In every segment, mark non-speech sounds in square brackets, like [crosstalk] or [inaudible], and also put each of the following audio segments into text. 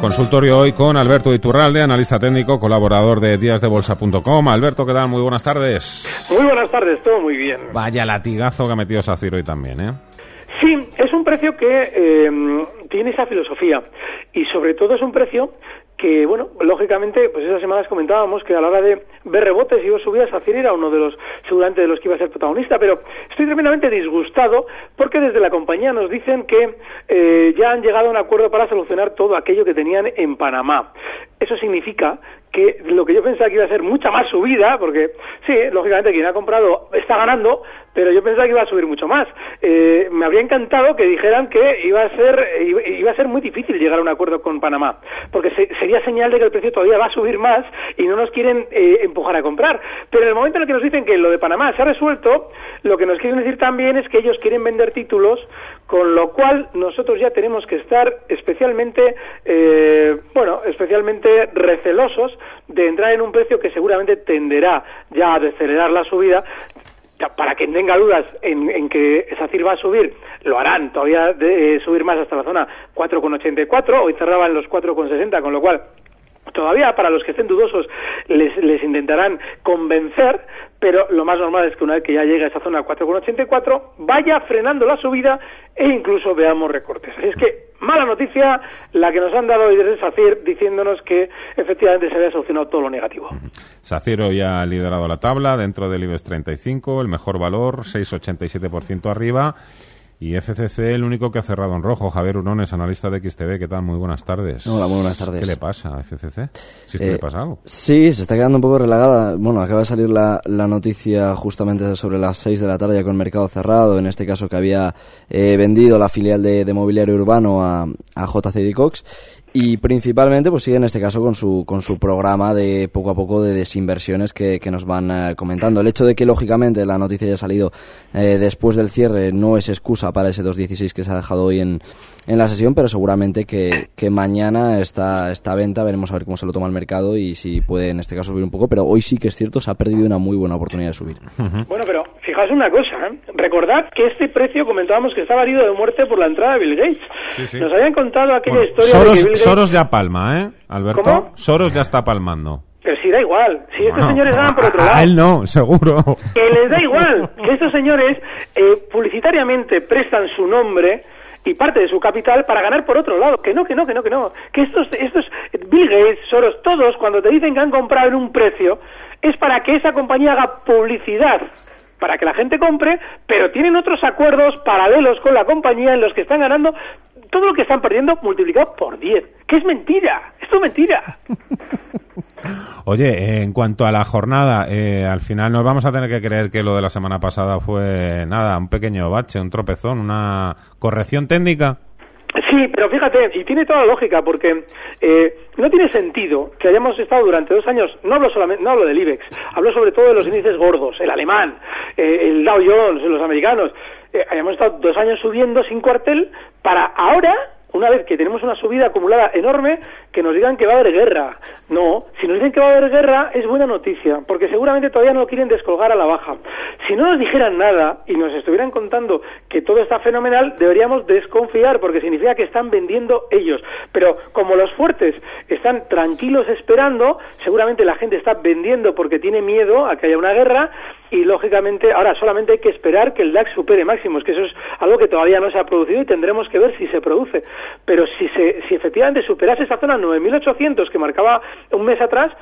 Consultorio hoy con Alberto Iturralde, analista técnico, colaborador de díasdebolsa.com. Alberto, ¿qué tal? Muy buenas tardes. Muy buenas tardes, todo muy bien. Vaya latigazo que ha metido Sacir hoy también, ¿eh? Sí, es un precio que eh, tiene esa filosofía y sobre todo es un precio que, bueno, lógicamente, pues esas semanas comentábamos que a la hora de ver rebotes y subidas, Sacir era uno de los, seguramente de los que iba a ser protagonista, pero estoy tremendamente disgustado porque desde la compañía nos dicen que eh, ya han llegado a un acuerdo para solucionar todo aquello que tenían en Panamá. Eso significa que lo que yo pensaba que iba a ser mucha más subida, porque sí, lógicamente quien ha comprado está ganando, pero yo pensaba que iba a subir mucho más. Eh, me habría encantado que dijeran que iba a ser iba a ser muy difícil llegar a un acuerdo con Panamá, porque sería señal de que el precio todavía va a subir más y no nos quieren eh, empujar a comprar. Pero en el momento en el que nos dicen que lo de Panamá se ha resuelto, lo que nos quieren decir también es que ellos quieren vender títulos, con lo cual nosotros ya tenemos que estar especialmente, eh, bueno, especialmente recelosos de entrar en un precio que seguramente tenderá ya a decelerar la subida. Para quien tenga dudas en, que SACIR va a subir, lo harán todavía de eh, subir más hasta la zona 4,84, hoy cerraba en los 4,60, con lo cual Todavía para los que estén dudosos les, les, intentarán convencer, pero lo más normal es que una vez que ya llegue a esa zona 4,84 vaya frenando la subida e incluso veamos recortes. Así es que mala noticia la que nos han dado hoy desde SACIR diciéndonos que efectivamente se había solucionado todo lo negativo. SACIR hoy ha liderado la tabla dentro del IBEX 35, el mejor valor, 6,87% arriba y FCC, el único que ha cerrado en rojo. Javier Urones, analista de XTV, ¿qué tal? Muy buenas tardes. Hola, muy buenas tardes. ¿Qué le pasa a FCC? Si que le eh, pasa algo. Sí, se está quedando un poco relagada. Bueno, acaba de salir la, la noticia justamente sobre las 6 de la tarde ya con mercado cerrado. En este caso que había eh, vendido la filial de, de mobiliario urbano a, a JCD Cox y principalmente pues sigue en este caso con su con su programa de poco a poco de desinversiones que, que nos van eh, comentando. El hecho de que lógicamente la noticia haya salido eh, después del cierre no es excusa para ese 2.16 que se ha dejado hoy en, en la sesión pero seguramente que, que mañana esta esta venta veremos a ver cómo se lo toma el mercado y si puede en este caso subir un poco pero hoy sí que es cierto se ha perdido una muy buena oportunidad de subir. Bueno pero fijaos una cosa ¿eh? recordad que este precio comentábamos que estaba herido de muerte por la entrada de Bill Gates nos habían contado aquella historia de que Soros ya palma, ¿eh, Alberto? ¿Cómo? Soros ya está palmando. Pero si da igual, si estos señores ganan por otro lado. A él no, seguro. Que les da igual, que estos señores eh, publicitariamente prestan su nombre y parte de su capital para ganar por otro lado. Que no, que no, que no, que no. Que estos, estos Bill Gates, Soros, todos, cuando te dicen que han comprado en un precio, es para que esa compañía haga publicidad para que la gente compre, pero tienen otros acuerdos paralelos con la compañía en los que están ganando todo lo que están perdiendo multiplicado por 10. Que es mentira, esto es mentira. [laughs] Oye, en cuanto a la jornada, eh, al final nos vamos a tener que creer que lo de la semana pasada fue nada, un pequeño bache, un tropezón, una corrección técnica. Sí, pero fíjate, y tiene toda la lógica, porque eh, no tiene sentido que hayamos estado durante dos años, no hablo solamente, no hablo del IBEX, hablo sobre todo de los índices gordos, el alemán, eh, el Dow Jones, los americanos, eh, hayamos estado dos años subiendo sin cuartel para ahora una vez que tenemos una subida acumulada enorme, que nos digan que va a haber guerra. No, si nos dicen que va a haber guerra es buena noticia, porque seguramente todavía no lo quieren descolgar a la baja. Si no nos dijeran nada y nos estuvieran contando que todo está fenomenal, deberíamos desconfiar, porque significa que están vendiendo ellos. Pero como los fuertes están tranquilos esperando, seguramente la gente está vendiendo porque tiene miedo a que haya una guerra y lógicamente ahora solamente hay que esperar que el DAX supere máximos, que eso es algo que todavía no se ha producido y tendremos que ver si se produce. Pero si, se, si efectivamente superase esa zona 9.800 que marcaba un mes atrás,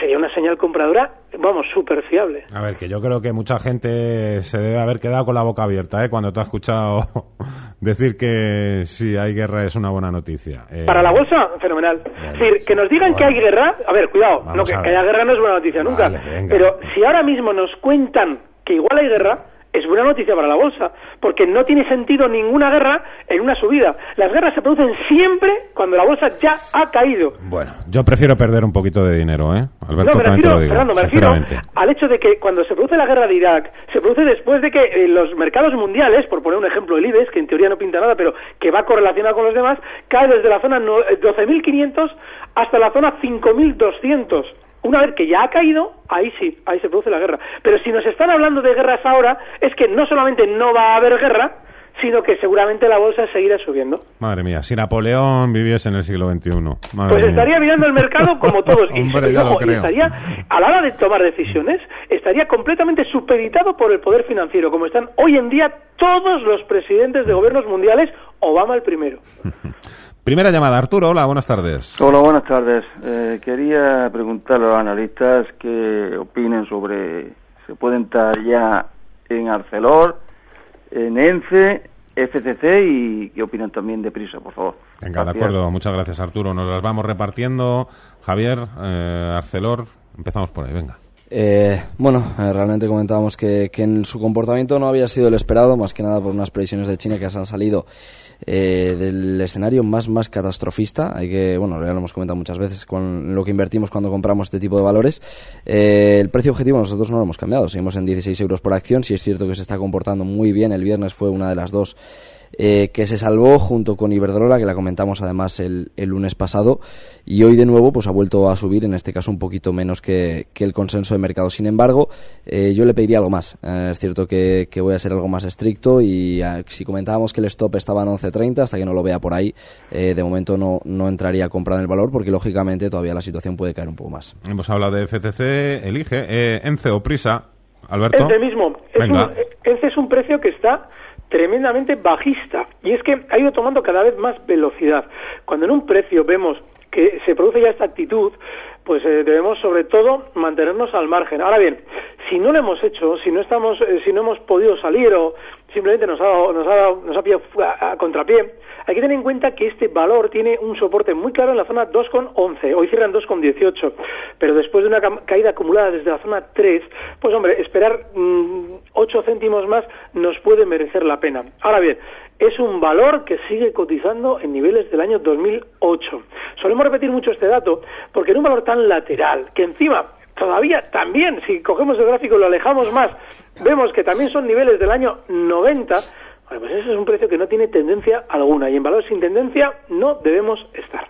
sería una señal compradora, vamos, súper fiable. A ver, que yo creo que mucha gente se debe haber quedado con la boca abierta ¿eh? cuando te ha escuchado [laughs] decir que si hay guerra es una buena noticia. Eh, Para la bolsa, fenomenal. es decir, que nos digan que hay guerra, a ver, cuidado, no, que, haya guerra no es buena noticia nunca, pero si ahora mismo nos cuentan que igual hay guerra, es buena noticia para la bolsa, porque no tiene sentido ninguna guerra en una subida. Las guerras se producen siempre cuando la bolsa ya ha caído. Bueno, yo prefiero perder un poquito de dinero, ¿eh? Alberto, no, me refiero, lo digo, Fernando, me refiero al hecho de que cuando se produce la guerra de Irak, se produce después de que eh, los mercados mundiales, por poner un ejemplo, el IBEX, que en teoría no pinta nada, pero que va correlacionado con los demás, cae desde la zona no- eh, 12.500 hasta la zona 5.200. Una vez que ya ha caído, ahí sí, ahí se produce la guerra. Pero si nos están hablando de guerras ahora, es que no solamente no va a haber guerra, sino que seguramente la bolsa seguirá subiendo. Madre mía, si Napoleón viviese en el siglo XXI. Madre Pues mía. estaría mirando el mercado como todos. [laughs] y, Hombre, y estaría, a la hora de tomar decisiones, estaría completamente supeditado por el poder financiero, como están hoy en día todos los presidentes de gobiernos mundiales, Obama el primero. [laughs] Primera llamada, Arturo, hola, buenas tardes. Hola, buenas tardes. Eh, quería preguntarle a los analistas qué opinen sobre se puede entrar ya en Arcelor, en ENCE, FCC y qué opinan también de Prisa, por favor. Venga, de acuerdo, muchas gracias, Arturo. Nos las vamos repartiendo. Javier, eh, Arcelor, empezamos por ahí, venga. Eh, bueno, eh, realmente comentábamos que, que en su comportamiento no había sido el esperado, más que nada por unas previsiones de China que se han salido eh, del escenario más más catastrofista. Hay que, bueno, ya lo hemos comentado muchas veces con lo que invertimos cuando compramos este tipo de valores. Eh, el precio objetivo nosotros no lo hemos cambiado, seguimos en 16 euros por acción. Si es cierto que se está comportando muy bien, el viernes fue una de las dos eh, que se salvó junto con Iberdrola, que la comentamos además el, el lunes pasado, y hoy de nuevo pues ha vuelto a subir, en este caso un poquito menos que, que el consenso de mercado. Sin embargo, eh, yo le pediría algo más. Eh, es cierto que, que voy a ser algo más estricto y ah, si comentábamos que el stop estaba en 11.30, hasta que no lo vea por ahí, eh, de momento no, no entraría a comprar en el valor porque lógicamente todavía la situación puede caer un poco más. Hemos hablado de FCC, elige, eh, Ence o Prisa. Alberto. Mismo. Es Venga. un, Ence es un precio que está tremendamente bajista y es que ha ido tomando cada vez más velocidad. Cuando en un precio vemos que se produce ya esta actitud, pues eh, debemos sobre todo mantenernos al margen. Ahora bien, si no lo hemos hecho, si no estamos, eh, si no hemos podido salir o simplemente nos ha, dado- nos ha, dado- nos ha pillado a, contrapié, hay que tener en cuenta que este valor tiene un soporte muy claro en la zona 2,11. Hoy cierran 2,18. Pero después de una caída acumulada desde la zona 3, pues hombre, esperar 8 céntimos más nos puede merecer la pena. Ahora bien, es un valor que sigue cotizando en niveles del año 2008. Solemos repetir mucho este dato porque en un valor tan lateral, que encima todavía también, si cogemos el gráfico y lo alejamos más, vemos que también son niveles del año 90, bueno, pues ese es un precio que no tiene tendencia alguna y en valor sin tendencia no debemos estar.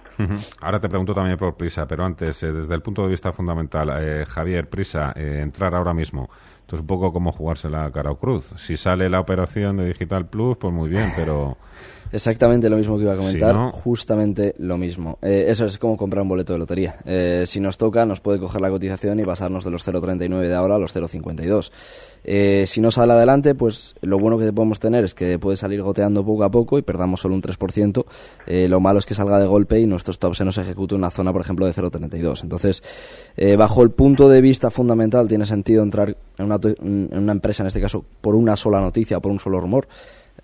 Ahora te pregunto también por Prisa, pero antes, eh, desde el punto de vista fundamental, eh, Javier, Prisa, eh, entrar ahora mismo. Esto es un poco como jugarse la cara o cruz. Si sale la operación de Digital Plus, pues muy bien, pero Exactamente lo mismo que iba a comentar, Si no- justamente lo mismo. Eh, eso es como comprar un boleto de lotería. Eh, si nos toca, nos puede coger la cotización y pasarnos de los 0,39 de ahora a los 0,52. Eh, si no sale adelante, pues lo bueno que podemos tener es que puede salir goteando poco a poco y perdamos solo un 3%. Eh, lo malo es que salga de golpe y nuestro stop se nos ejecute en una zona, por ejemplo, de 0,32. Entonces, eh, bajo el punto de vista fundamental, tiene sentido entrar en una, en una empresa, en este caso, por una sola noticia, por un solo rumor.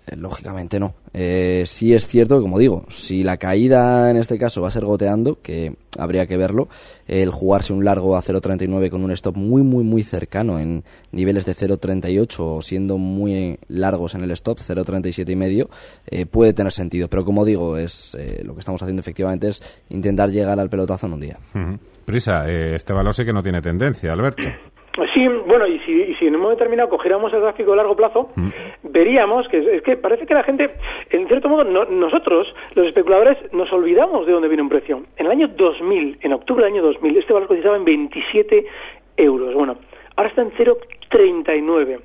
Eh, Lógicamente no. Eh, sí es cierto que, como digo, si la caída en este caso va a ser goteando, que habría que verlo, el jugarse un largo a 0.39 con un stop muy, muy, muy cercano en niveles de 0.38 o siendo muy largos en el stop, 0.37 y medio, eh, puede tener sentido. Pero como digo, es eh, lo que estamos haciendo efectivamente es intentar llegar al pelotazo en un día. Prisa, eh, este valor sí que no tiene tendencia, Alberto. Sí, bueno, y si, y si en un momento determinado cogiéramos el gráfico de largo plazo, veríamos que es, es que parece que la gente, en cierto modo, no- nosotros, los especuladores, nos olvidamos de dónde viene un precio. En el año 2000, en octubre del año 2000, este valor cotizaba en 27 euros. Bueno, ahora está en 0,39.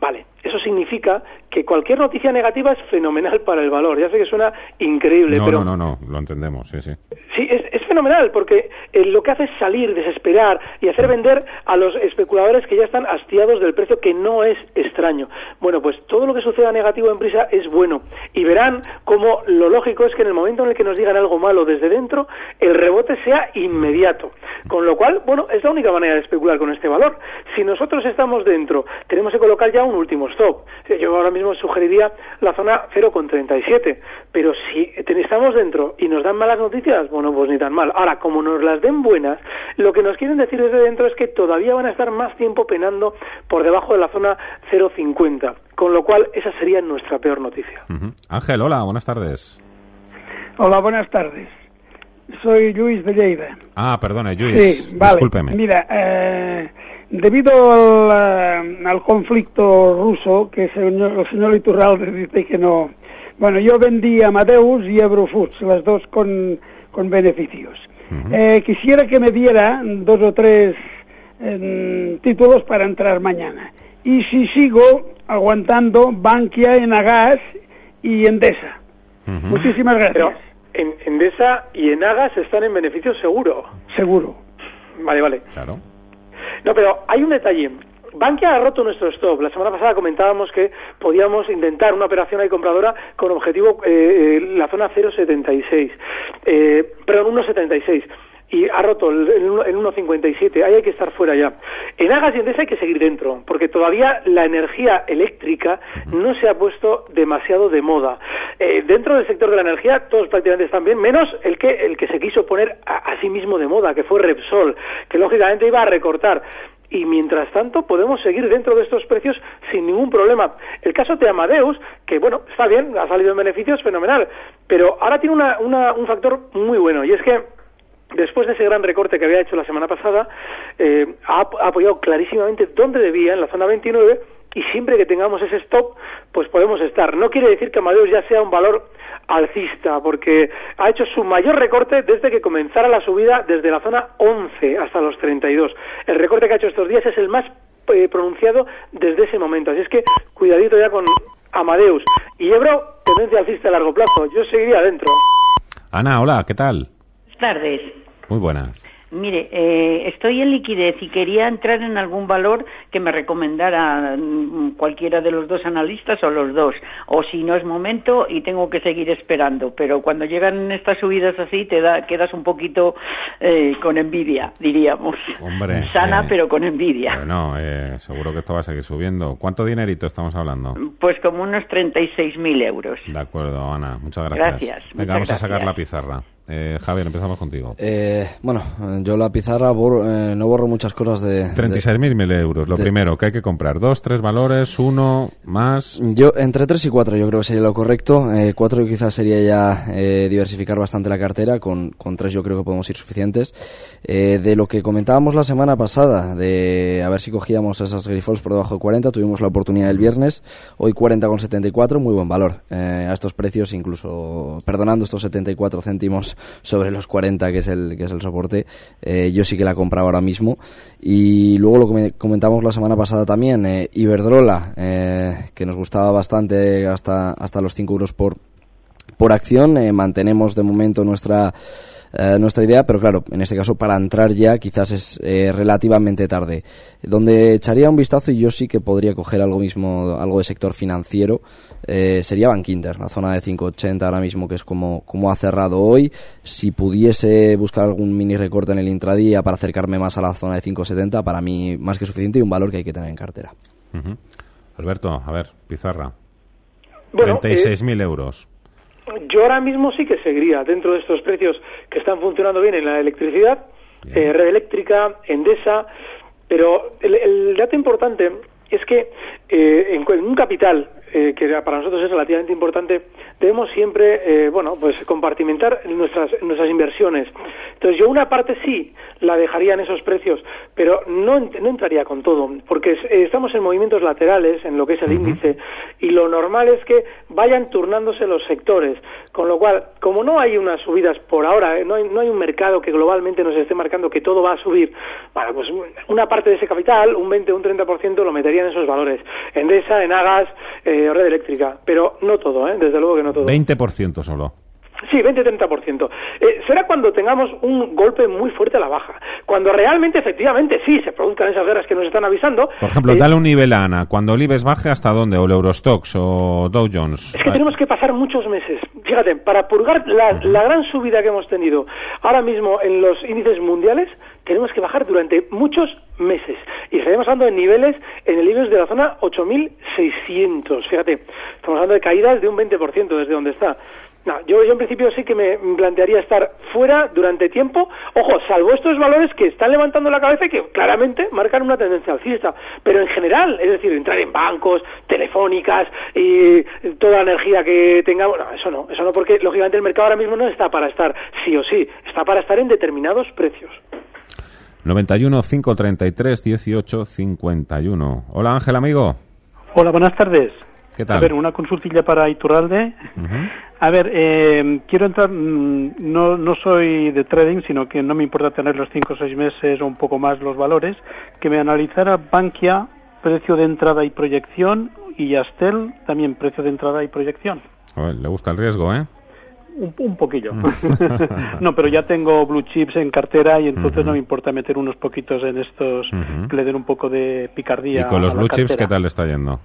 Vale, eso significa que cualquier noticia negativa es fenomenal para el valor. Ya sé que suena increíble, No, pero no, no, no, lo entendemos, sí, sí. Sí, es fenomenal porque eh, lo que hace es salir, desesperar y hacer vender a los especuladores que ya están hastiados del precio, que no es extraño. Bueno, pues todo lo que suceda negativo en prisa es bueno y verán como lo lógico es que en el momento en el que nos digan algo malo desde dentro, el rebote sea inmediato. Con lo cual, bueno, es la única manera de especular con este valor. Si nosotros estamos dentro, tenemos que colocar ya un último stop. Eh, Yo ahora mismo sugeriría la zona 0,37, pero si estamos dentro y nos dan malas noticias, bueno, pues ni tan mal. Ahora, como nos las den buenas, lo que nos quieren decir desde dentro es que todavía van a estar más tiempo penando por debajo de la zona 0,50, con lo cual esa sería nuestra peor noticia. Ángel, hola, buenas tardes. Hola, buenas tardes. Soy Luis de Lleida. Ah, perdone, Luis. Sí, vale. Discúlpeme. Mira, eh, debido al, eh, al, conflicto ruso, que el señor, el señor Iturralde dice que no. Bueno, yo vendí Amadeus y Eurofoods, las dos con, con beneficios. Uh -huh. eh, quisiera que me diera dos o tres eh, títulos para entrar mañana. Y si sigo aguantando Bankia, Enagas y Endesa. Uh -huh. Muchísimas gracias. Pero en Endesa y Enagas están en beneficio seguro. Seguro. Vale, vale. Claro. No, pero hay un detalle. Bankia ha roto nuestro stop. La semana pasada comentábamos que podíamos intentar una operación ahí compradora con objetivo eh, la zona 0,76. Eh, perdón, 1,76 y ha roto el, el 1,57. Ahí hay que estar fuera ya. En Agas y Endesa hay que seguir dentro, porque todavía la energía eléctrica no se ha puesto demasiado de moda. Eh, dentro del sector de la energía todos prácticamente están bien, menos el que, el que se quiso poner a sí mismo de moda, que fue Repsol, que lógicamente iba a recortar y mientras tanto podemos seguir dentro de estos precios sin ningún problema. El caso de Amadeus, que bueno, está bien, ha salido en beneficios, fenomenal, pero ahora tiene una, una, un factor muy bueno y es que después de ese gran recorte que había hecho la semana pasada, eh, ha, ha apoyado clarísimamente dónde debía, en la zona 29, y siempre que tengamos ese stop, pues podemos estar. No quiere decir que Amadeus ya sea un valor alcista, porque ha hecho su mayor recorte desde que comenzara la subida desde la zona 11 hasta los 32. El recorte que ha hecho estos días es el más eh, pronunciado desde ese momento. Así es que cuidadito ya con Amadeus. Y Ebro, tendencia alcista a largo plazo. Yo seguiría adentro. Ana, hola, ¿qué tal? tardes. Muy buenas. Mire, eh, estoy en liquidez y quería entrar en algún valor que me recomendara mm, cualquiera de los dos analistas o los dos. O si no es momento y tengo que seguir esperando. Pero cuando llegan estas subidas así, te da, quedas un poquito eh, con envidia, diríamos. Hombre. [laughs] Sana, eh, pero con envidia. Bueno, eh, seguro que esto va a seguir subiendo. ¿Cuánto dinerito estamos hablando? Pues como unos 36.000 euros. De acuerdo, Ana. Muchas gracias. Gracias. Venga, vamos a sacar la pizarra. Eh, Javier, empezamos contigo. Eh, bueno, yo la pizarra borro, eh, no borro muchas cosas de... 36.000 euros. Lo de- primero, que hay que comprar dos, tres valores, uno, más. Yo, entre 3 y 4 yo creo que sería lo correcto. Eh, 4 quizás sería ya eh, diversificar bastante la cartera. Con, con 3 yo creo que podemos ir suficientes. Eh, de lo que comentábamos la semana pasada, de a ver si cogíamos esas Grifols por debajo de 40, tuvimos la oportunidad el viernes. Hoy 40,74, muy buen valor. Eh, a estos precios, incluso perdonando estos 74 céntimos sobre los 40, que es el, que es el soporte, eh, yo sí que la compraba ahora mismo. Y luego lo que me- comentamos la semana pasada también, eh, Iberdrola, eh, que nos gustaba bastante hasta, hasta los 5 euros por, por acción. mantenemos de momento nuestra eh, nuestra idea, pero claro, en este caso para entrar ya quizás es eh, relativamente tarde. Donde echaría un vistazo y yo sí que podría coger algo mismo, algo de sector financiero, eh, sería Bankinter, la zona de 5.80 ahora mismo que es como, como ha cerrado hoy. Si pudiese buscar algún mini recorte en el intradía para acercarme más a la zona de 5.70, para mí más que suficiente y un valor que hay que tener en cartera. Ujú. Alberto, a ver, pizarra. Bueno, 36.000 euros. Yo ahora mismo sí que seguiría dentro de estos precios que están funcionando bien en la electricidad, eh, red eléctrica, Endesa, pero el, el dato importante es que eh, en, en un capital eh, que para nosotros es relativamente importante, debemos siempre, eh, bueno, pues compartimentar nuestras nuestras inversiones. Entonces yo una parte sí la dejaría en esos precios, pero no, no entraría con todo, porque eh, estamos en movimientos laterales en lo que es el índice y lo normal es que vayan turnándose los sectores, con lo cual, como no hay unas subidas por ahora, eh, no, hay, no hay un mercado que globalmente nos esté marcando que todo va a subir, bueno, pues una parte de ese capital, un 20 o un 30% lo metería en esos valores, Endesa, en Agas, eh, red eléctrica, pero no todo, ¿eh? desde luego que no todo. 20% solo. Sí, 20-30%. Eh, será cuando tengamos un golpe muy fuerte a la baja. Cuando realmente, efectivamente, sí, se produzcan esas guerras que nos están avisando. Por ejemplo, eh, dale un nivel a Ana. Cuando el IBEX baje, ¿hasta dónde? ¿O el Eurostox o Dow Jones? Es que tenemos que pasar muchos meses. Fíjate, para purgar la, la gran subida que hemos tenido ahora mismo en los índices mundiales, tenemos que bajar durante muchos meses. Y estaríamos hablando de niveles en el IBEX de la zona 8.600. Fíjate, estamos hablando de caídas de un 20% desde donde está. Yo, yo en principio sí que me plantearía estar fuera durante tiempo. Ojo, salvo estos valores que están levantando la cabeza y que claramente marcan una tendencia alcista. Pero en general, es decir, entrar en bancos, telefónicas y toda la energía que tengamos, no, eso no, eso no, porque lógicamente el mercado ahora mismo no está para estar sí o sí, está para estar en determinados precios. 91 533 18 51. Hola Ángel, amigo. Hola, buenas tardes. ¿Qué tal? A ver, una consultilla para Iturralde. [laughs] A ver, eh, quiero entrar, mm, no, no soy de trading, sino que no me importa tener los cinco o seis meses o un poco más los valores, que me analizara Bankia, precio de entrada y proyección, y Astel, también precio de entrada y proyección. Joder, le gusta el riesgo, ¿eh? Un, un poquillo. [laughs] no, pero ya tengo blue chips en cartera y entonces no me importa meter unos poquitos en estos que le den un poco de picardía. ¿Y con los a la blue chips qué tal le está yendo?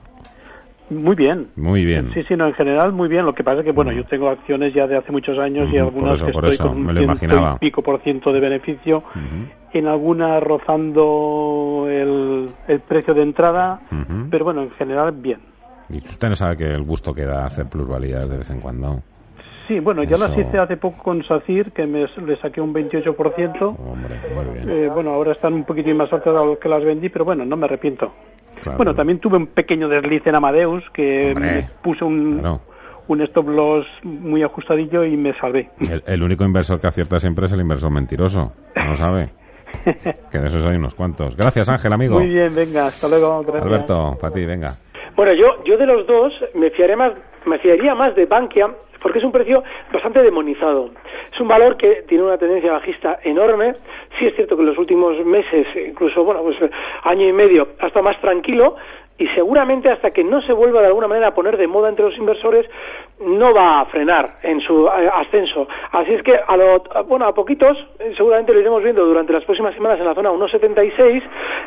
Muy bien. Muy bien. Sí, sí, no, en general muy bien. Lo que pasa es que, bueno, yo tengo acciones ya de hace muchos años y algunas por eso, que por estoy eso, con un me lo ciento imaginaba. y pico por ciento de beneficio. En algunas rozando el, el precio de entrada, pero bueno, en general bien. Y usted no sabe que el gusto que da hacer pluralidades de vez en cuando. Sí, bueno, ya las hice hace poco con SACIR, que me, le saqué un 28%. Hombre, muy bien. Eh, bueno, ahora están un poquitín más altas de lo que las vendí, pero bueno, no me arrepiento. Claro. Bueno, también tuve un pequeño desliz en Amadeus, que Hombre, me puse un, claro. un stop loss muy ajustadillo y me salvé. El, el único inversor que acierta siempre es el inversor mentiroso. No sabe. [laughs] que de esos hay unos cuantos. Gracias, Ángel, amigo. Muy bien, venga, hasta luego. Gracias. Alberto, para ti, venga. Bueno, yo, yo de los dos me fiaré más, me fiaría más de Bankia porque es un precio bastante demonizado. Es un valor que tiene una tendencia bajista enorme. Sí es cierto que en los últimos meses, incluso bueno, pues año y medio, ha estado más tranquilo y seguramente hasta que no se vuelva de alguna manera a poner de moda entre los inversores no va a frenar en su eh, ascenso. Así es que a lo, bueno, a poquitos eh, seguramente lo iremos viendo durante las próximas semanas en la zona 1.76,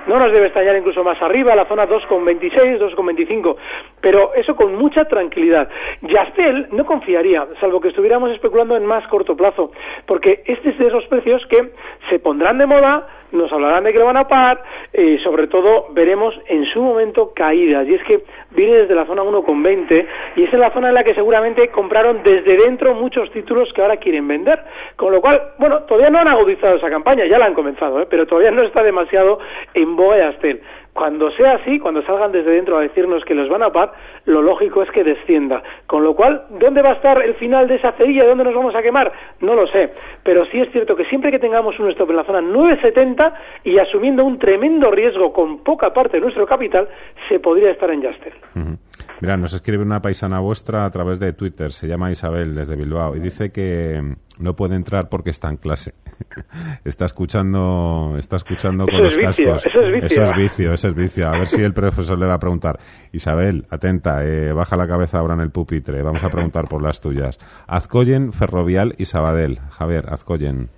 no nos debe estallar incluso más arriba, la zona 2.26, 2.25, pero eso con mucha tranquilidad. Yastel no confiaría, salvo que estuviéramos especulando en más corto plazo, porque este es de esos precios que se pondrán de moda, nos hablarán de que lo van a parar y sobre todo veremos en su momento caídas. Y es que viene desde la zona 1,20 y es en la zona en la que seguramente compraron desde dentro muchos títulos que ahora quieren vender. Con lo cual, bueno, todavía no han agudizado esa campaña, ya la han comenzado, ¿eh? pero todavía no está demasiado en boga Yastel. Cuando sea así, cuando salgan desde dentro a decirnos que los van a parar, lo lógico es que descienda. Con lo cual, ¿dónde va a estar el final de esa cerilla? ¿Dónde nos vamos a quemar? No lo sé. Pero sí es cierto que siempre que tengamos un stop en la zona 970 y asumiendo un tremendo riesgo con poca parte de nuestro capital, se podría estar en Yastel. Ujú. Mira, nos escribe una paisana vuestra a través de Twitter, se llama Isabel desde Bilbao, y dice que no puede entrar porque está en clase. [laughs] está escuchando, está escuchando con Eso los es vicio, cascos. eso es vicio. Eso es vicio, eso es vicio. A ver si el profesor le va a preguntar. Isabel, atenta, eh, baja la cabeza ahora en el pupitre, vamos a preguntar por las tuyas. Azcoyen, Ferrovial y Sabadell. Javier, Azcoyen.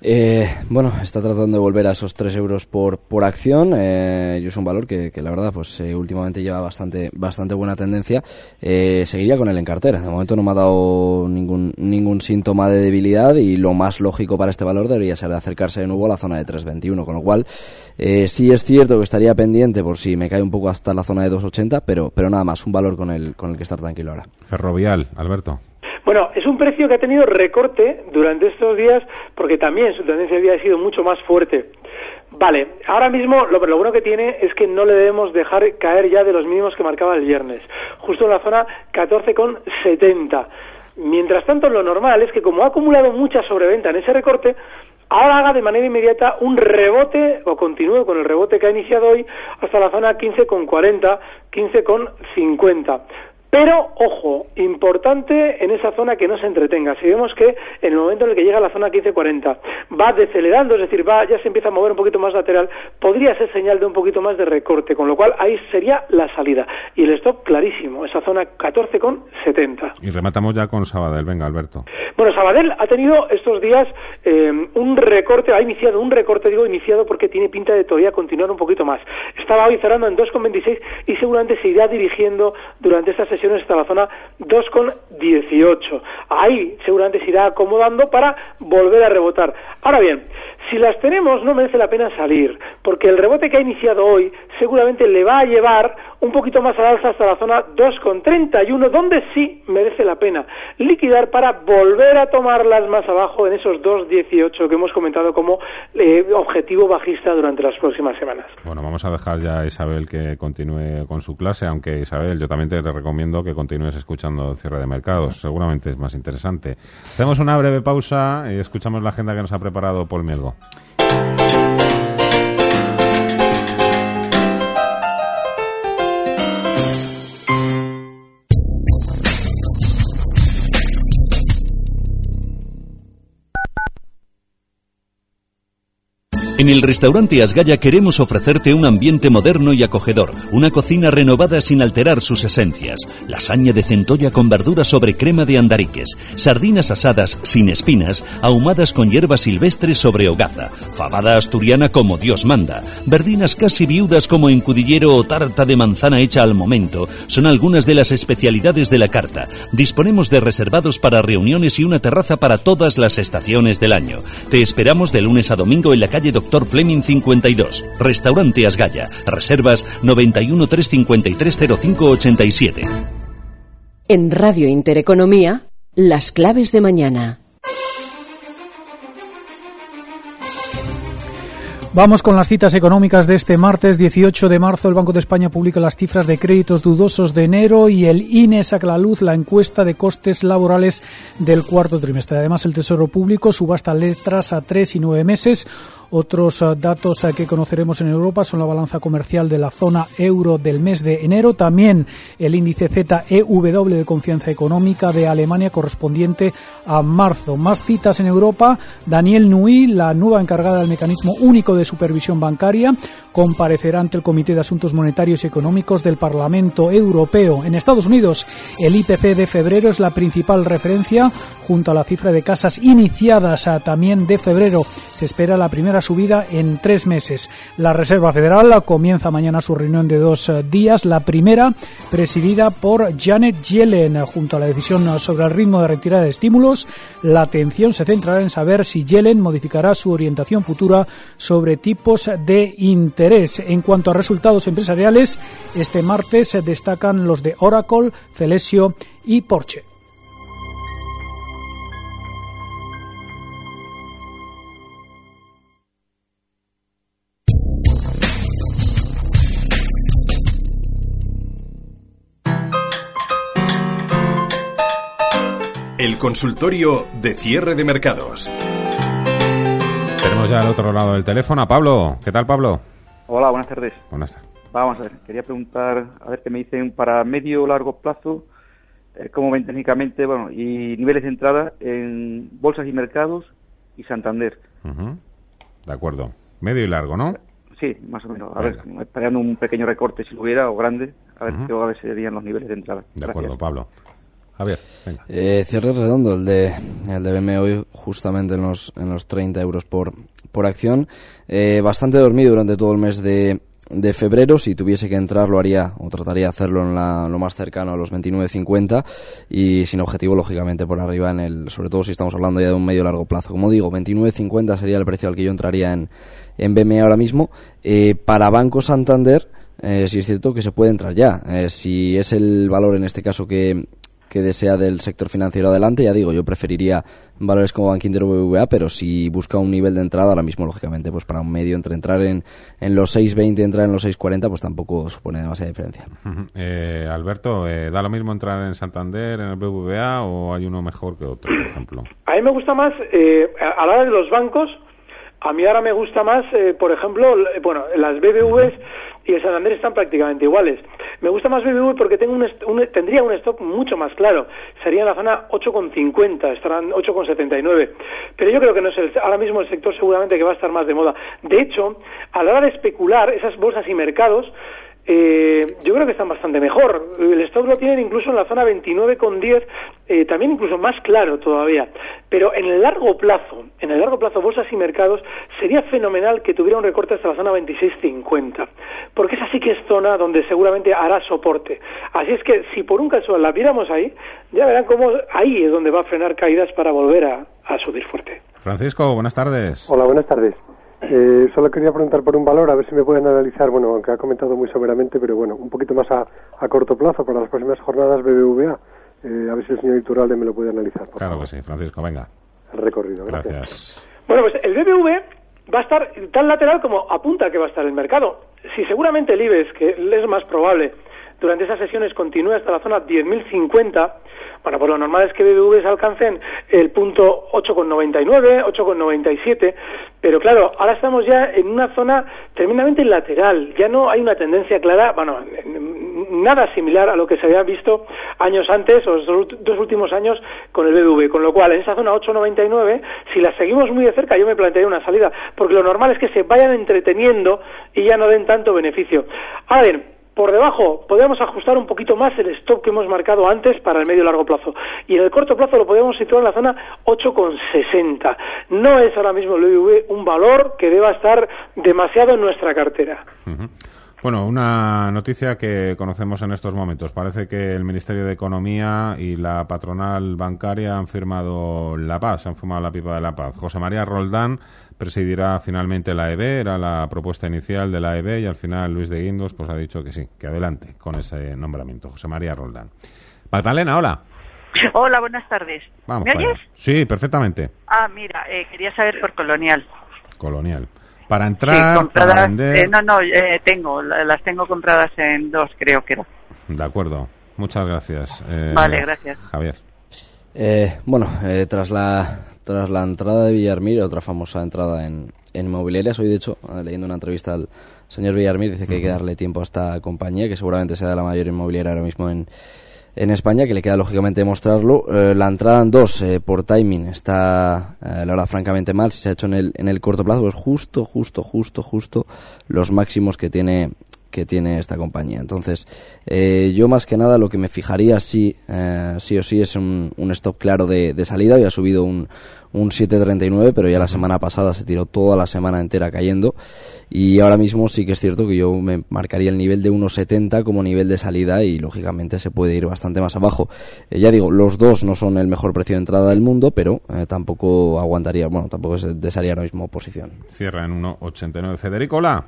Eh, bueno, está tratando de volver a esos 3 euros por, por acción. Eh, yo es un valor que, que la verdad, pues eh, últimamente lleva bastante, bastante buena tendencia. Eh, seguiría con él en cartera. De momento no me ha dado ningún, ningún síntoma de debilidad y lo más lógico para este valor debería ser de acercarse de nuevo a la zona de 3.21. Con lo cual, eh, sí es cierto que estaría pendiente por si me cae un poco hasta la zona de 2.80, pero, pero nada más, un valor con el, con el que estar tranquilo ahora. Ferrovial, Alberto. Bueno, es un precio que ha tenido recorte durante estos días porque también su tendencia había sido mucho más fuerte. Vale, ahora mismo lo, lo bueno que tiene es que no le debemos dejar caer ya de los mínimos que marcaba el viernes, justo en la zona 14,70. Mientras tanto, lo normal es que como ha acumulado mucha sobreventa en ese recorte, ahora haga de manera inmediata un rebote o continúe con el rebote que ha iniciado hoy hasta la zona 15,40, 15,50. Pero, ojo, importante en esa zona que no se entretenga. Si vemos que en el momento en el que llega a la zona 1540 va decelerando, es decir, va, ya se empieza a mover un poquito más lateral, podría ser señal de un poquito más de recorte, con lo cual ahí sería la salida. Y el stop clarísimo, esa zona 14,70. Y rematamos ya con Sabadell. Venga, Alberto. Bueno, Sabadell ha tenido estos días eh, un recorte, ha iniciado un recorte, digo iniciado porque tiene pinta de todavía continuar un poquito más. Estaba hoy cerrando en 2,26 y seguramente se irá dirigiendo durante estas hasta la zona 2,18. Ahí seguramente se irá acomodando para volver a rebotar. Ahora bien, Si las tenemos, no merece la pena salir, porque el rebote que ha iniciado hoy seguramente le va a llevar un poquito más al alza hasta la zona 2,31, donde sí merece la pena liquidar para volver a tomarlas más abajo en esos 2,18 que hemos comentado como eh, objetivo bajista durante las próximas semanas. Bueno, vamos a dejar ya a Isabel que continúe con su clase, aunque Isabel, yo también te recomiendo que continúes escuchando cierre de mercados, seguramente es más interesante. Hacemos una breve pausa y escuchamos la agenda que nos ha preparado Paul Mielgo. En el restaurante Asgaya queremos ofrecerte un ambiente moderno y acogedor, una cocina renovada sin alterar sus esencias, lasaña de centolla con verduras sobre crema de andariques, sardinas asadas sin espinas, ahumadas con hierbas silvestres sobre hogaza, fabada asturiana como Dios manda, verdinas casi viudas como encudillero o tarta de manzana hecha al momento, son algunas de las especialidades de la carta. Disponemos de reservados para reuniones y una terraza para todas las estaciones del año. Te esperamos de lunes a domingo en la calle Doctor Doctor Fleming 52, Restaurante Asgaya, Reservas 91 353 0587. En Radio Intereconomía, las claves de mañana. Vamos con las citas económicas de este martes 18 de marzo. El Banco de España publica las cifras de créditos dudosos de enero y el INE saca a la luz la encuesta de costes laborales del cuarto trimestre. Además, el Tesoro Público subasta letras a tres y nueve meses otros eh, datos eh, que conoceremos en Europa son la balanza comercial de la zona euro del mes de enero, también el índice ZEW de confianza económica de Alemania correspondiente a marzo. Más citas en Europa. Daniel Nui, la nueva encargada del mecanismo único de supervisión bancaria, comparecerá ante el Comité de Asuntos Monetarios y Económicos del Parlamento Europeo. En Estados Unidos, el IPC de febrero es la principal referencia junto a la cifra de casas iniciadas a también de febrero. Se espera la primera subida en tres meses. La Reserva Federal comienza mañana su reunión de dos eh, días, la primera presidida por Janet Yellen. Junto a la decisión sobre el ritmo de retirada de estímulos, la atención se centrará en saber si Yellen modificará su orientación futura sobre tipos de interés. En cuanto a resultados empresariales, este martes se destacan los de Oracle, Celesio y Porsche. El consultorio de cierre de mercados. Tenemos ya al otro lado del teléfono a Pablo. ¿Qué tal, Pablo? Hola, buenas tardes. Buenas tardes. Vamos a ver, quería preguntar, a ver qué me dicen para medio o largo plazo, eh, cómo ven técnicamente, bueno, y niveles de entrada en bolsas y mercados y Santander. De acuerdo. Medio y largo, ¿no? Sí, más o menos. A ver, esperando un pequeño recorte si lo hubiera o grande, a ver qué a ver serían los niveles de entrada. De acuerdo, Pablo. Venga. Eh, cierre redondo, el de, el de BME hoy justamente en los, en los 30 euros por, por acción. Eh, bastante dormido durante todo el mes de, de febrero. Si tuviese que entrar, lo haría o trataría de hacerlo en la, lo más cercano a los 29.50 y sin objetivo, lógicamente, por arriba, en el, sobre todo si estamos hablando ya de un medio largo plazo. Como digo, 29.50 sería el precio al que yo entraría en, en BME ahora mismo. Eh, para Banco Santander, eh, sí es cierto que se puede entrar ya. Eh, si es el valor en este caso que, que desea del sector financiero adelante. Ya digo, yo preferiría valores como Bankinter o BBVA, pero si busca un nivel de entrada, ahora mismo, lógicamente, pues para un medio, entre entrar en, en los 6.20 y entrar en los 6.40, pues tampoco supone demasiada diferencia. eh, Alberto, eh, ¿da lo mismo entrar en Santander, en el BBVA, o hay uno mejor que otro, por ejemplo? A mí me gusta más, eh, a la hora de los bancos, a mí ahora me gusta más, eh, por ejemplo, bueno, las BBVs y el Santander están prácticamente iguales. Me gusta más BBV porque tengo un, un, tendría un stock mucho más claro. Sería en la zona 8,50, estarán 8,79. Pero yo creo que no es el, ahora mismo el sector seguramente que va a estar más de moda. De hecho, a la hora de especular esas bolsas y mercados, eh, yo creo que están bastante mejor. El stock lo tienen incluso en la zona 29,10, eh, también incluso más claro todavía. Pero en el largo plazo, en el largo plazo, bolsas y mercados, sería fenomenal que tuviera un recorte hasta la zona 26,50. Porque esa sí que es zona donde seguramente hará soporte. Así es que si por un caso la viéramos ahí, ya verán cómo ahí es donde va a frenar caídas para volver a, a subir fuerte. Francisco, buenas tardes. Hola, buenas tardes. Eh, solo quería preguntar por un valor, a ver si me pueden analizar, bueno, aunque ha comentado muy someramente, pero bueno, un poquito más a, a corto plazo para las próximas jornadas BBVA. Eh, a ver si el señor Iturralde me lo puede analizar. Por claro favor. que sí, Francisco, venga. El recorrido, gracias. Gracias. Bueno, pues el BBV va a estar tan lateral como apunta que va a estar el mercado. Si seguramente el IBEX, que es más probable, durante esas sesiones continúe hasta la zona 10.050, bueno, pues lo normal es que BBV se alcancen el punto 8,99, 8,97, pero claro, ahora estamos ya en una zona tremendamente lateral, ya no hay una tendencia clara, bueno, nada similar a lo que se había visto años antes, o los dos últimos años, con el BBV, con lo cual en esa zona 8,99, si la seguimos muy de cerca, yo me plantearía una salida, porque lo normal es que se vayan entreteniendo y ya no den tanto beneficio. A ver, por debajo podemos ajustar un poquito más el stop que hemos marcado antes para el medio y largo plazo. Y en el corto plazo lo podemos situar en la zona 8,60. No es ahora mismo el BBV un valor que deba estar demasiado en nuestra cartera. Bueno, una noticia que conocemos en estos momentos. Parece que el Ministerio de Economía y la patronal bancaria han firmado la paz, han fumado la pipa de la paz. José María Roldán presidirá finalmente la EB, era la propuesta inicial de la EB y al final Luis de Guindos pues ha dicho que sí, que adelante con ese nombramiento. José María Roldán. Magdalena, hola. Hola, buenas tardes. Vamos ¿Me oyes? Sí, perfectamente. Ah, mira, eh, quería saber por Colonial. Colonial. Para Sí, entrar, para compradas. vender. eh, no, no, eh, tengo, la- las tengo compradas en dos, creo que era. De acuerdo. Muchas gracias. Eh, Vale, gracias. Javier. Eh, bueno, eh, tras la tras la entrada de Villarmir, otra famosa entrada en, en inmobiliarias, hoy de hecho, eh, leyendo una entrevista al señor Villarmir, dice que hay que darle tiempo a esta compañía, que seguramente sea la mayor inmobiliaria ahora mismo en, en España, que le queda lógicamente demostrarlo. Eh, la entrada en dos, eh, por timing, está eh, la verdad francamente mal. Si se ha hecho en el, en el corto plazo, es justo, justo, justo, justo los máximos que tiene que tiene esta compañía. Entonces, eh, yo más que nada lo que me fijaría sí, sí o sí es un, un stop claro de, de salida. Había subido un, un 7.39, pero ya la semana pasada se tiró toda la semana entera cayendo. Y ahora mismo sí que es cierto que yo me marcaría el nivel de 1.70 como nivel de salida y lógicamente se puede ir bastante más abajo. Eh, ya digo, los dos no son el mejor precio de entrada del mundo, pero eh, tampoco aguantaría, bueno, tampoco se desearía ahora mismo posición. Cierra en 1.89. Federico, hola.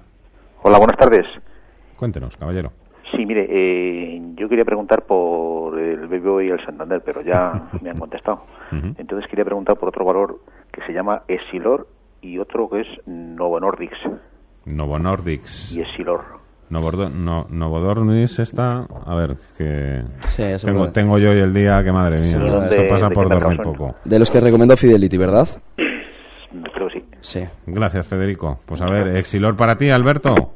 Hola, buenas tardes. Cuéntenos, caballero. Sí, mire, eh, yo quería preguntar por el BBVA y el Santander, pero ya me han contestado. [laughs] Entonces quería preguntar por otro valor que se llama Esilor y otro que es Novo Nordics Novo Nordics. y Esilor. Novo, no, Novo Nordics está... A ver, que... Sí, eso tengo, puede. tengo yo hoy el día que, madre mía, Seguro. eso ¿De- pasa de por dormir poco. De los que recomendó Fidelity, ¿verdad? [clears throat] Creo que sí. Sí. Gracias, Federico. Pues a ver, Exilor para ti, Alberto.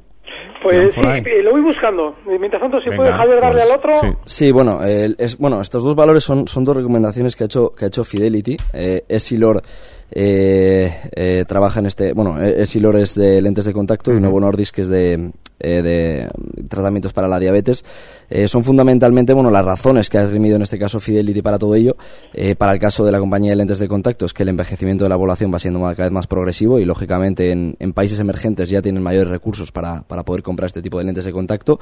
Pues sí, ahí. eh, lo voy buscando. Mientras tanto, si Venga, puede Javier darle pues, al otro. Sí, bueno, el- es, bueno, estos dos valores son, son dos recomendaciones que ha hecho, que ha hecho Fidelity. Eh, Esilor eh, eh, trabaja en este, bueno, Esilor es de lentes de contacto y Novo Nordisk es de, eh, de tratamientos para la diabetes. Eh, son fundamentalmente, bueno, las razones que ha esgrimido en este caso Fidelity para todo ello. Para el caso de la compañía de lentes de contacto es que el envejecimiento de la población va siendo cada vez más progresivo y lógicamente en, en países emergentes ya tienen mayores recursos para, para poder comprar este tipo de lentes de contacto,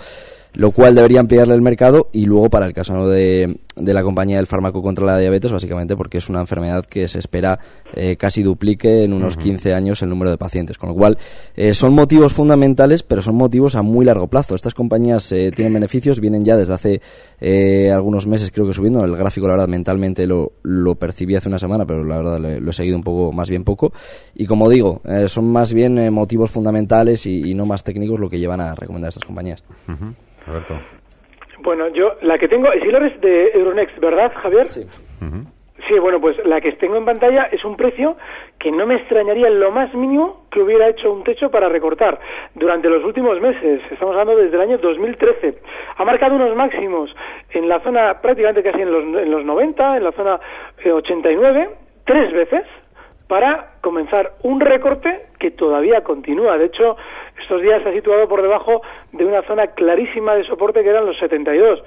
lo cual debería ampliarle el mercado y luego para el caso ¿no? de, de la compañía del fármaco contra la diabetes, básicamente porque es una enfermedad que se espera eh, casi duplique en unos 15 años el número de pacientes, con lo cual eh, son motivos fundamentales, pero son motivos a muy largo plazo. Estas compañías eh, tienen beneficios, vienen ya desde hace eh, algunos meses creo que subiendo, el gráfico la verdad mentalmente lo, lo percibí hace una semana, pero la verdad le- lo he seguido un poco, más bien poco, y como digo, eh, son más bien eh, motivos fundamentales y, y no más técnicos lo que llevan a recomendar estas compañías. Roberto. Bueno, yo la que tengo, Esilor es de Euronext, ¿verdad, Javier? Sí. Sí, bueno, pues la que tengo en pantalla es un precio que no me extrañaría en lo más mínimo que hubiera hecho un techo para recortar durante los últimos meses. Estamos hablando desde el año 2013. Ha marcado unos máximos en la zona prácticamente casi en los, en los 90, en la zona eh, 89, tres veces para comenzar un recorte que todavía continúa. De hecho, estos días se ha situado por debajo de una zona clarísima de soporte que eran los 72.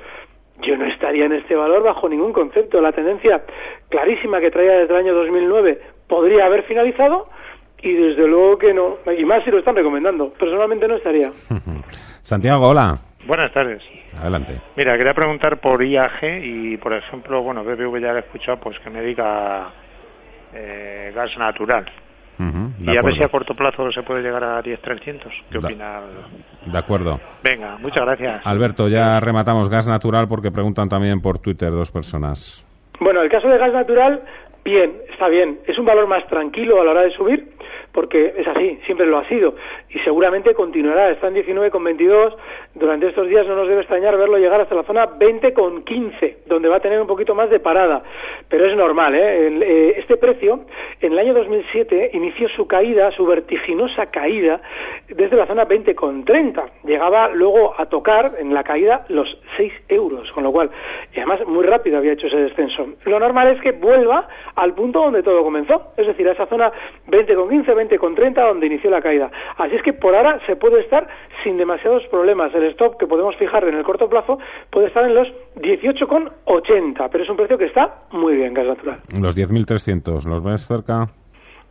Yo no estaría en este valor bajo ningún concepto. La tendencia clarísima que traía desde el año 2009 podría haber finalizado y desde luego que no. Y más si lo están recomendando. Personalmente no estaría. [laughs] Santiago, hola. Buenas tardes. Adelante. Mira, quería preguntar por IAG y, por ejemplo, bueno, BBV ya lo he escuchado, pues que me diga eh, gas natural. Y a ver si a corto plazo se puede llegar a 10.300. ¿Qué Da- opina? De acuerdo. Venga, muchas gracias. Alberto, ya rematamos gas natural porque preguntan también por Twitter dos personas. Bueno, el caso de gas natural, bien, está bien. Es un valor más tranquilo a la hora de subir, porque es así, siempre lo ha sido. Y seguramente continuará. Está en 19,22. Durante estos días no nos debe extrañar verlo llegar hasta la zona 20,15, donde va a tener un poquito más de parada. Pero es normal, ¿eh? Eh, este precio, en el año 2007, inició su caída, su vertiginosa caída, desde la zona 20,30. Llegaba luego a tocar en la caída los 6 euros, con lo cual, y además muy rápido había hecho ese descenso. Lo normal es que vuelva al punto donde todo comenzó, es decir, a esa zona 20,15, 20,30 donde inició la caída. Así es que por ahora se puede estar sin demasiados problemas. El stop que podemos fijar en el corto plazo puede estar en los 18,80, pero es un precio que está muy bien, gas natural. Los 10.300, ¿los ves cerca?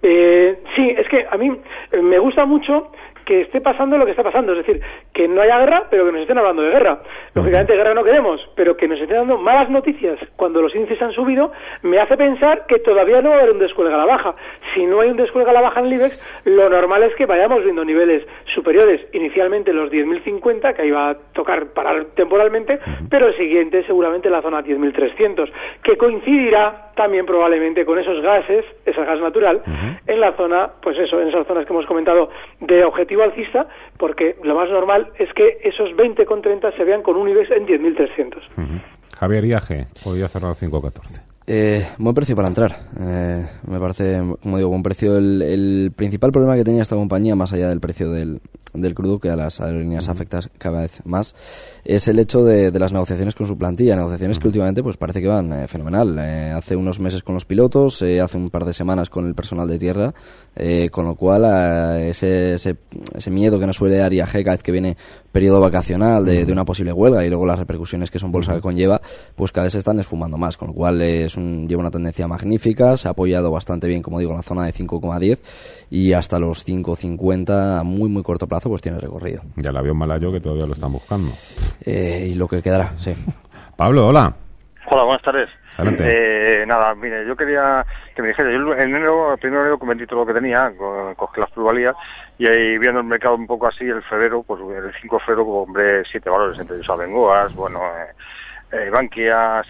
Eh, sí, es que a mí eh, me gusta mucho que esté pasando lo que está pasando, es decir, que no haya guerra, pero que nos estén hablando de guerra. Lógicamente guerra no queremos, pero que nos estén dando malas noticias. Cuando los índices han subido, me hace pensar que todavía no va a haber un descuelgue a la baja. Si no hay un descuelgue a la baja en el IBEX, lo normal es que vayamos viendo niveles superiores, inicialmente los 10.050, que ahí va a tocar parar temporalmente, pero el siguiente seguramente la zona 10.300, que coincidirá también probablemente con esos gases, ese gas natural, en la zona, pues eso, en esas zonas que hemos comentado de objetivo alcista, porque lo más normal es que esos 20 con 30 se vean con un IBEX en 10.300. Javier Iaje, hoy ha cerrado 5.14. Eh, buen precio para entrar. Eh, me parece, como digo, buen precio. El, el principal problema que tenía esta compañía, más allá del precio del, del crudo, que a las aerolíneas afecta cada vez más, es el hecho de, de las negociaciones con su plantilla. Negociaciones que últimamente pues parece que van eh, fenomenal. Eh, hace unos meses con los pilotos, eh, hace un par de semanas con el personal de tierra, eh, con lo cual eh, ese, ese, ese miedo que nos suele dar IAG cada vez que viene periodo vacacional de, de una posible huelga y luego las repercusiones que son bolsa que conlleva, pues cada vez se están esfumando más, con lo cual eh, es un, lleva una tendencia magnífica, se ha apoyado bastante bien, como digo, en la zona de 5,10 y hasta los 5,50 a muy muy corto plazo pues tiene recorrido. Ya el avión malayo que todavía lo están buscando. Eh, y lo que quedará, sí. [laughs] Pablo, hola. Hola, buenas tardes. Adelante. Eh, nada, mire, yo quería que me dijera, yo en enero, el primero de enero vendí todo lo que tenía, co- cogí las plusvalías y ahí viendo el mercado un poco así, el febrero, pues el 5 de febrero compré siete valores, entre ellos Abengoas, bueno, eh, eh, Bankia,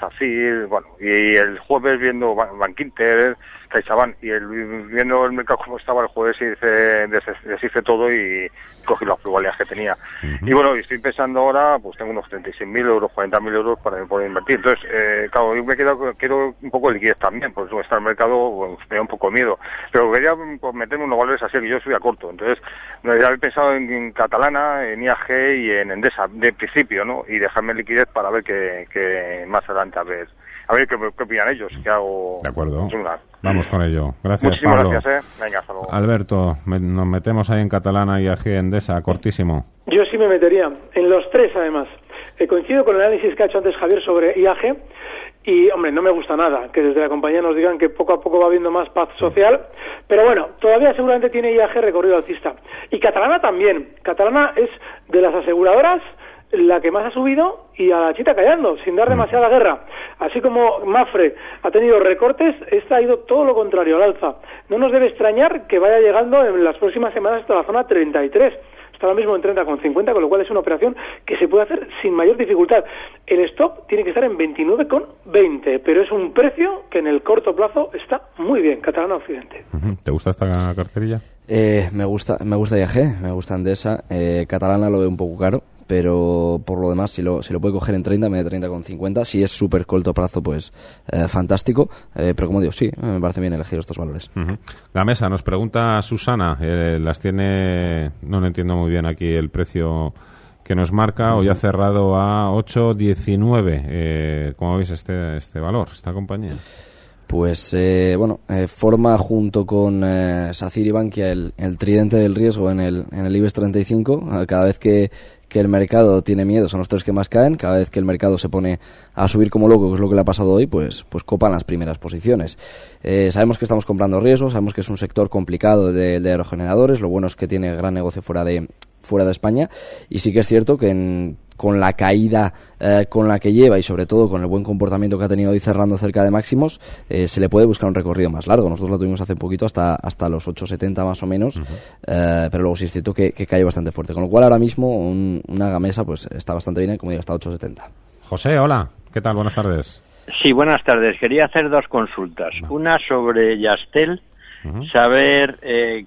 bueno, y el jueves viendo Ban- Bankinter, CaixaBank, y el, viendo el mercado como estaba el jueves hice, des- deshice todo y cogí las plusvalías que tenía. Y bueno, y estoy pensando ahora, pues tengo unos 36.000 euros, 40.000 euros para poder invertir. Entonces, eh, claro, yo me quedo, quiero un poco de liquidez también, por eso está el mercado, bueno, me da un poco miedo. Pero quería pues, meterme unos valores así, que yo soy a corto. Entonces, me había pensado en, en Catalana, en IAG y en Endesa, de principio, ¿no? Y dejarme liquidez para ver que, que más adelante, a ver, a ver qué, qué opinan ellos, qué hago. De acuerdo. Vamos con ello. Gracias, Muchísimas Pablo. gracias, ¿eh? Venga, hasta luego. Alberto, me- nos metemos ahí en catalana y AG Endesa, cortísimo. Yo sí me metería, en los tres además. Eh, coincido con el análisis que ha hecho antes Javier sobre IAG y, hombre, no me gusta nada que desde la compañía nos digan que poco a poco va habiendo más paz social, pero bueno, todavía seguramente tiene IAG recorrido alcista. Y Catalana también. Catalana es de las aseguradoras la que más ha subido y a la chita callando, sin dar demasiada guerra. Así como Mafre ha tenido recortes, esta ha ido todo lo contrario, al alza. No nos debe extrañar que vaya llegando en las próximas semanas hasta la zona 33. Está ahora mismo en 30,50, con lo cual es una operación que se puede hacer sin mayor dificultad. El stop tiene que estar en 29,20, pero es un precio que en el corto plazo está muy bien, Catalana Occidente. ¿Te gusta esta carterilla? Eh, me gusta me gusta IAG, me gusta Endesa. Eh, Catalana lo veo un poco caro, pero por lo demás, si lo, si lo puede coger en 30, media 30 con 50. Si es súper corto plazo, pues eh, fantástico. Eh, pero como digo, sí, eh, me parece bien elegir estos valores. Ujú. La mesa nos pregunta Susana, eh, las tiene, no lo entiendo muy bien aquí el precio que nos marca, hoy ha cerrado a 8.19. Eh, ¿Cómo veis este, este valor, esta compañía? Pues eh, bueno, eh, forma junto con eh, Sacir y Bankia el, el tridente del riesgo en el, en el IBEX 35. Eh, Cada vez que, que el mercado tiene miedo son los tres que más caen. Cada vez que el mercado se pone a subir como loco, que es lo que le ha pasado hoy, pues, pues copan las primeras posiciones. Eh, sabemos que estamos comprando riesgos, sabemos que es un sector complicado de, de aerogeneradores. Lo bueno es que tiene gran negocio fuera de fuera de España y sí que es cierto que en, con la caída eh, con la que lleva y sobre todo con el buen comportamiento que ha tenido hoy cerrando cerca de máximos, eh, se le puede buscar un recorrido más largo. Nosotros lo tuvimos hace un poquito hasta, hasta los 8,70 más o menos, eh, pero luego sí es cierto que, que, cae bastante fuerte. Con lo cual ahora mismo una gamesa pues está bastante bien, como digo, hasta 8,70. José, hola, ¿qué tal? Buenas tardes. Sí, buenas tardes. Quería hacer dos consultas. Una sobre Yastel, saber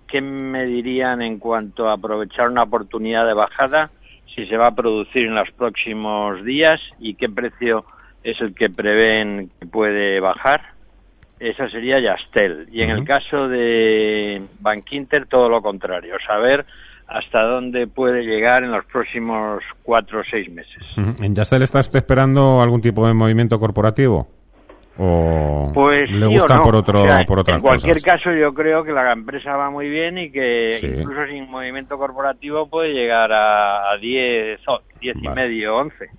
qué me dirían en cuanto a aprovechar una oportunidad de bajada si se va a producir en los próximos días y qué precio es el que prevén que puede bajar. Esa sería Yastel. Y en el caso de Bankinter, todo lo contrario, saber hasta dónde puede llegar en los próximos cuatro o seis meses. ¿En Yastel está usted esperando algún tipo de movimiento corporativo? O pues le gusta por otro por otra en cualquier caso yo creo que la empresa va muy bien y que incluso sin movimiento corporativo puede llegar a, a 10 10 y medio 11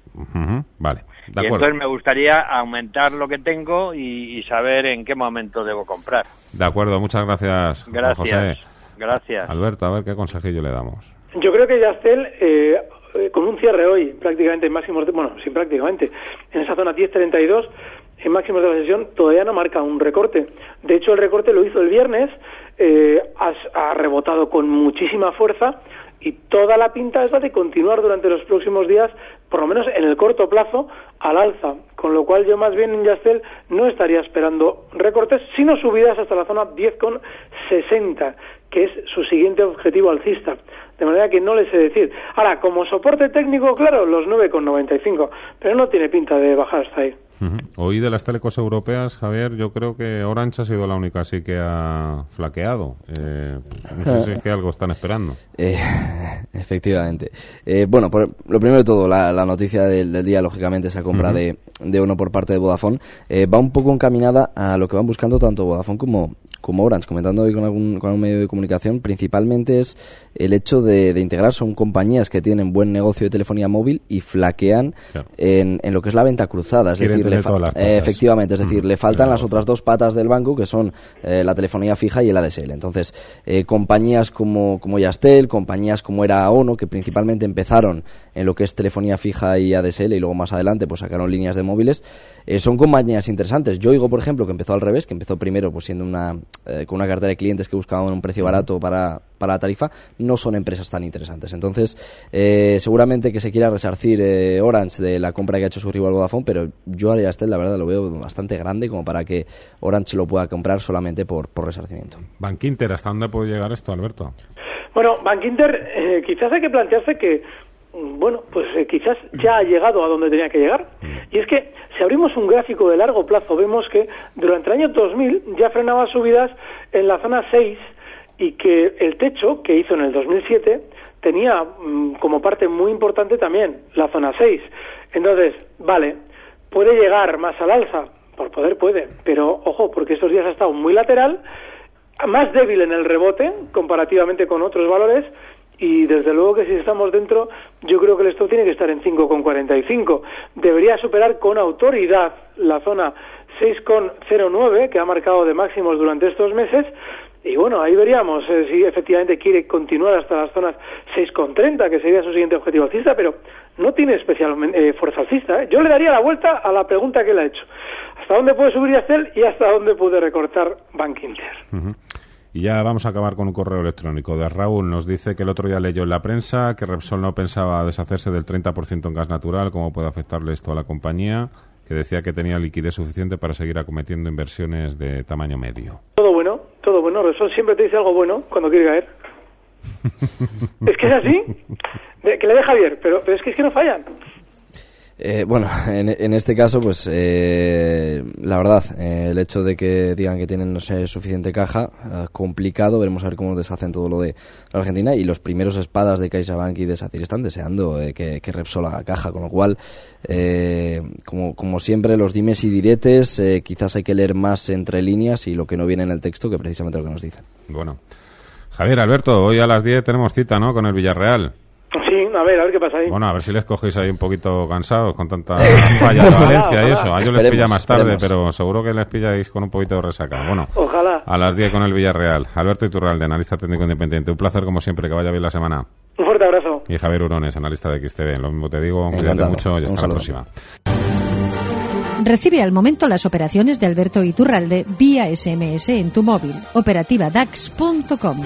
vale y entonces me gustaría aumentar lo que tengo y, saber en qué momento debo comprar. De acuerdo muchas gracias gracias. José. gracias. Alberto a ver qué consejillo le damos. Yo creo que Yastel eh, eh, con un cierre hoy prácticamente en máximos de, bueno sin prácticamente en esa zona 10.32 en máximos de la sesión todavía no marca un recorte. De hecho, el recorte lo hizo el viernes, eh, ha, rebotado con muchísima fuerza y toda la pinta es la de continuar durante los próximos días, por lo menos en el corto plazo, al alza. Con lo cual yo más bien en Yastel no estaría esperando recortes, sino subidas hasta la zona 10,60, que es su siguiente objetivo alcista. De manera que no le sé decir. Ahora, como soporte técnico, claro, los 9,95, pero no tiene pinta de bajar hasta ahí. Hoy de las telecos europeas, Javier, yo creo que Orange ha sido la única así que ha flaqueado. Eh, no sé si es que algo están esperando. [laughs] Eh, efectivamente. Eh, bueno, lo primero de todo, la, noticia del, día, lógicamente, esa compra de, de uno por parte de Vodafone, va un poco encaminada a lo que van buscando tanto Vodafone como, como Orange, comentando hoy con algún, con algún medio de comunicación, principalmente es el hecho de, de, integrar, son compañías que tienen buen negocio de telefonía móvil y flaquean en, en, lo que es la venta cruzada, es decir, le efectivamente, es decir, le faltan las otras dos patas del banco que son eh, la telefonía fija y el ADSL. Entonces, eh, compañías como, como Yastel, compañías como era ONO, que principalmente empezaron en lo que es telefonía fija y ADSL y luego más adelante pues sacaron líneas de móviles, eh, son compañías interesantes. Yo digo, por ejemplo, que empezó al revés, que empezó primero pues siendo una eh, con una cartera de clientes que buscaban un precio barato para, para la tarifa, no son empresas tan interesantes. Entonces, eh, seguramente que se quiera resarcir Orange de la compra que ha hecho su rival Vodafone, pero yo a Yastel la verdad lo veo bastante grande como para que Orange lo pueda comprar solamente por, por resarcimiento. Bankinter, ¿hasta dónde puede llegar esto, Alberto? Bueno, Bankinter, quizás hay que plantearse que bueno, pues eh, quizás ya ha llegado a donde tenía que llegar. Mm. Y es que si abrimos un gráfico de largo plazo, vemos que durante el año 2000 ya frenaba subidas en la zona 6 y que el techo que hizo en el 2007 tenía mm, como parte muy importante también la zona 6. Entonces, vale, puede llegar más al alza, por poder puede, pero ojo, porque estos días ha estado muy lateral, más débil en el rebote comparativamente con otros valores y desde luego que si estamos dentro, yo creo que el stop tiene que estar en 5,45. Debería superar con autoridad la zona 6,09 que ha marcado de máximos durante estos meses. Y bueno, ahí veríamos eh, si efectivamente quiere continuar hasta las zonas 6,30, que sería su siguiente objetivo alcista, pero no tiene especial eh, fuerza alcista. ¿eh? Yo le daría la vuelta a la pregunta que le ha hecho. ¿Hasta dónde puede subir Yacel y hasta dónde puede recortar Bank Inter? Y ya vamos a acabar con un correo electrónico de Raúl. Nos dice que el otro día leyó en la prensa que Repsol no pensaba deshacerse del 30% en gas natural, cómo puede afectarle esto a la compañía, que decía que tenía liquidez suficiente para seguir acometiendo inversiones de tamaño medio. Todo bueno, todo bueno. Repsol siempre te dice algo bueno cuando quiere caer. [laughs] es que es así. que le deja Javier, pero, pero es que es que no fallan. Eh, bueno, [laughs] en, este caso, pues eh, la verdad, eh, el hecho de que digan que tienen no sé, suficiente caja, complicado, veremos a ver cómo deshacen todo lo de la Argentina y los primeros espadas de CaixaBank y de SACIR están deseando que, que, Repsol haga caja, con lo cual, como, como siempre, los dimes y diretes, quizás hay que leer más entre líneas y lo que no viene en el texto que precisamente lo que nos dicen. Bueno, Javier, Alberto, hoy a las 10 tenemos cita, ¿no?, con el Villarreal. Sí, a ver, a ver qué pasa ahí. Bueno, a ver si les cogéis ahí un poquito cansados con tanta [laughs] falla de Valencia y eso. A ellos les pilla más tarde, pero seguro que les pilláis con un poquito de resaca. Bueno, ojalá. A las 10 con el Villarreal. Alberto Iturralde, analista técnico independiente. Un placer, como siempre, que vaya bien la semana. Un fuerte abrazo. Y Javier Urones, analista de XTV. Lo mismo te digo, cuídate mucho y hasta la próxima. Recibe al momento las operaciones de Alberto Iturralde vía SMS en tu móvil. Operativa DAX.com.